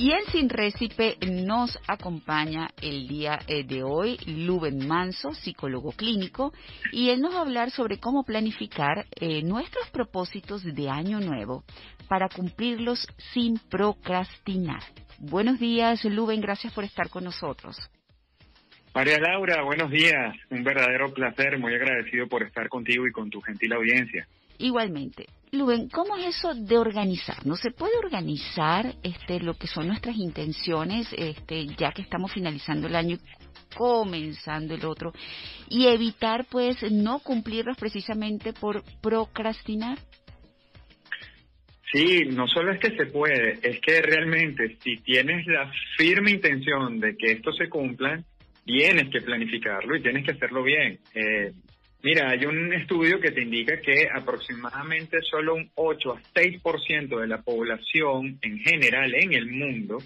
Y en Sin Récipe nos acompaña el día eh, de hoy Luben Manso, psicólogo clínico, y él nos va a hablar sobre cómo planificar eh, nuestros propósitos de año nuevo para cumplirlos sin procrastinar. Buenos días, Luben, gracias por estar con nosotros. María Laura, buenos días. Un verdadero placer, muy agradecido por estar contigo y con tu gentil audiencia. Igualmente. Luben, ¿cómo es eso de organizar? ¿No se puede organizar este, lo que son nuestras intenciones, este, ya que estamos finalizando el año y comenzando el otro, y evitar, pues, no cumplirlos precisamente por procrastinar? Sí, no solo es que se puede, es que realmente si tienes la firme intención de que esto se cumpla, tienes que planificarlo y tienes que hacerlo bien. Eh, Mira, hay un estudio que te indica que aproximadamente solo un 8 a 6% de la población en general en el mundo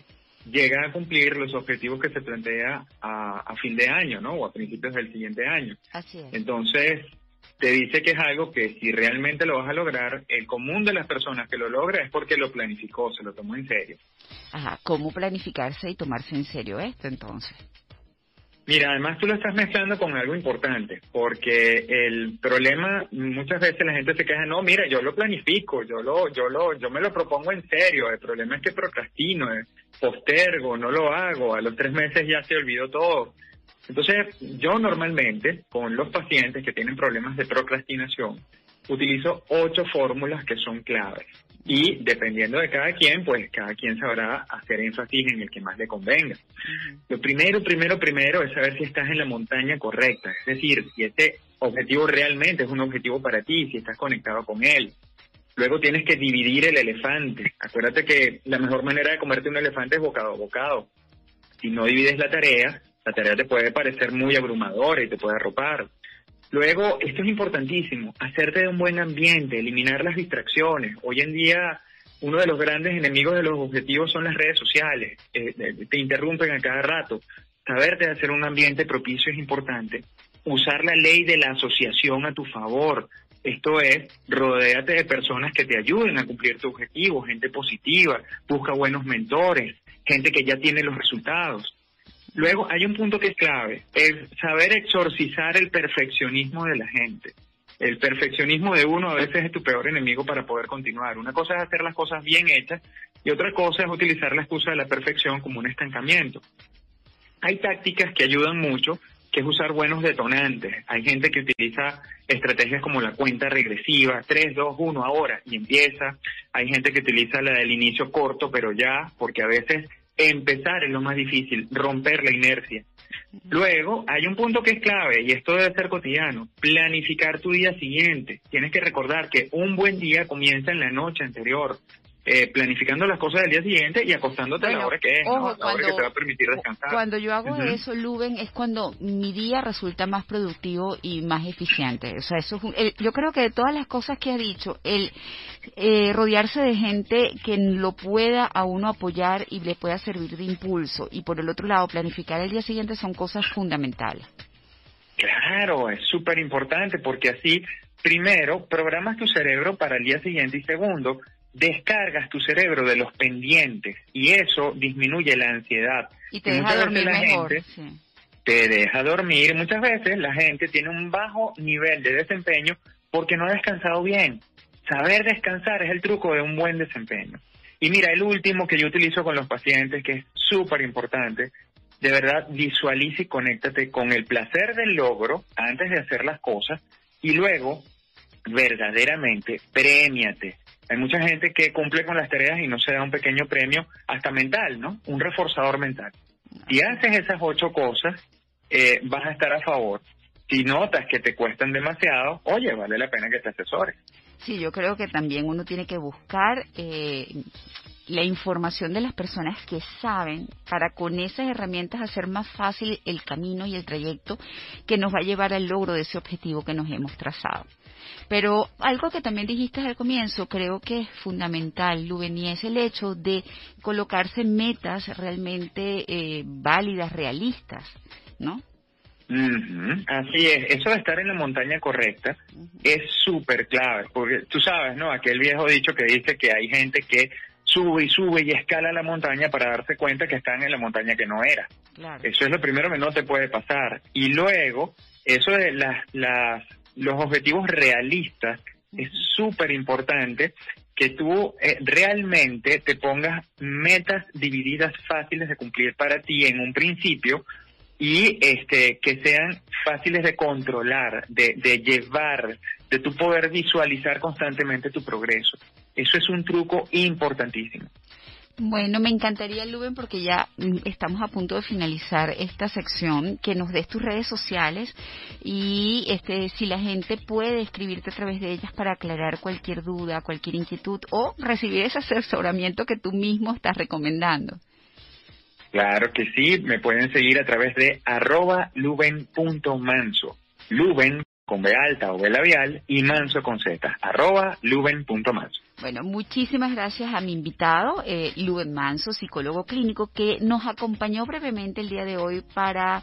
llega a cumplir los objetivos que se plantea a, fin de año, ¿no? O a principios del siguiente año. Así es. Entonces, te dice que es algo que si realmente lo vas a lograr, el común de las personas que lo logra es porque lo planificó, se lo tomó en serio. Ajá, ¿cómo planificarse y tomarse en serio esto entonces? Mira, además tú lo estás mezclando con algo importante, porque el problema muchas veces la gente se queja, no, mira, yo lo planifico, yo lo, yo lo, yo me lo propongo en serio. El problema es que procrastino, eh, postergo, no lo hago, a los tres meses ya se olvidó todo. Entonces, yo normalmente con los pacientes que tienen problemas de procrastinación utilizo ocho fórmulas que son claves y dependiendo de cada quien, pues cada quien sabrá hacer énfasis en el que más le convenga. Lo primero, primero, primero es saber si estás en la montaña correcta, es decir, si este objetivo realmente es un objetivo para ti, si estás conectado con él. Luego tienes que dividir el elefante. Acuérdate que la mejor manera de comerte un elefante es bocado a bocado. Si no divides la tarea, la tarea te puede parecer muy abrumadora y te puede arropar. Luego, esto es importantísimo, hacerte de un buen ambiente, eliminar las distracciones. Hoy en día, uno de los grandes enemigos de los objetivos son las redes sociales. Eh, te interrumpen a cada rato. Saberte hacer un ambiente propicio es importante. Usar la ley de la asociación a tu favor. Esto es, rodéate de personas que te ayuden a cumplir tu objetivo, gente positiva, busca buenos mentores, gente que ya tiene los resultados. Luego hay un punto que es clave, es saber exorcizar el perfeccionismo de la gente. El perfeccionismo de uno a veces es tu peor enemigo para poder continuar. Una cosa es hacer las cosas bien hechas y otra cosa es utilizar la excusa de la perfección como un estancamiento. Hay tácticas que ayudan mucho, que es usar buenos detonantes. Hay gente que utiliza estrategias como la cuenta regresiva, 3, 2, 1 ahora, y empieza. Hay gente que utiliza la del inicio corto, pero ya, porque a veces Empezar es lo más difícil, romper la inercia. Luego, hay un punto que es clave y esto debe ser cotidiano, planificar tu día siguiente. Tienes que recordar que un buen día comienza en la noche anterior. Eh, planificando las cosas del día siguiente y acostándote a la hora que es, la hora que te va a permitir descansar. Cuando yo hago eso, Luben, es cuando mi día resulta más productivo y más eficiente. O sea, eso yo creo que de todas las cosas que ha dicho, el eh, rodearse de gente que lo pueda a uno apoyar y le pueda servir de impulso y por el otro lado planificar el día siguiente son cosas fundamentales. Claro, es súper importante porque así, primero, programas tu cerebro para el día siguiente y segundo, descargas tu cerebro de los pendientes y eso disminuye la ansiedad. Y te deja dormir mejor. Te deja dormir. Muchas veces la gente tiene un bajo nivel de desempeño porque no ha descansado bien. Saber descansar es el truco de un buen desempeño. Y mira, el último que yo utilizo con los pacientes, que es súper importante, de verdad visualiza y conéctate con el placer del logro antes de hacer las cosas y luego verdaderamente premiate hay mucha gente que cumple con las tareas y no se da un pequeño premio hasta mental, ¿no? Un reforzador mental. Si haces esas ocho cosas, eh, vas a estar a favor. Si notas que te cuestan demasiado, oye, vale la pena que te asesores. Sí, yo creo que también uno tiene que buscar eh, la información de las personas que saben para con esas herramientas hacer más fácil el camino y el trayecto que nos va a llevar al logro de ese objetivo que nos hemos trazado. Pero algo que también dijiste al comienzo, creo que es fundamental, Luben, y es el hecho de colocarse metas realmente eh, válidas, realistas, ¿no? Así es, eso de estar en la montaña correcta es súper clave, porque tú sabes, ¿no? Aquel viejo dicho que dice que hay gente que sube y sube y escala la montaña para darse cuenta que están en la montaña que no era. Eso es lo primero que no te puede pasar. Y luego, eso de las, las, los objetivos realistas es súper importante que tú eh, realmente te pongas metas divididas fáciles de cumplir para ti en un principio y este que sean fáciles de controlar, de, de llevar, de tu poder visualizar constantemente tu progreso. Eso es un truco importantísimo. Bueno, me encantaría, Luben, porque ya mm, estamos a punto de finalizar esta sección, que nos des tus redes sociales y este, si la gente puede escribirte a través de ellas para aclarar cualquier duda, cualquier inquietud o recibir ese asesoramiento que tú mismo estás recomendando. Claro que sí, me pueden seguir a través de arroba luben.manso. Luben con B alta o B labial y manso con Z, arroba luben.manso. Bueno, muchísimas gracias a mi invitado, eh, Manso, psicólogo clínico, que nos acompañó brevemente el día de hoy para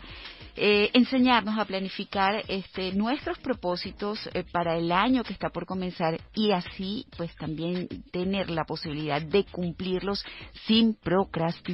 eh, enseñarnos a planificar este, nuestros propósitos eh, para el año que está por comenzar y así pues también tener la posibilidad de cumplirlos sin procrastinar.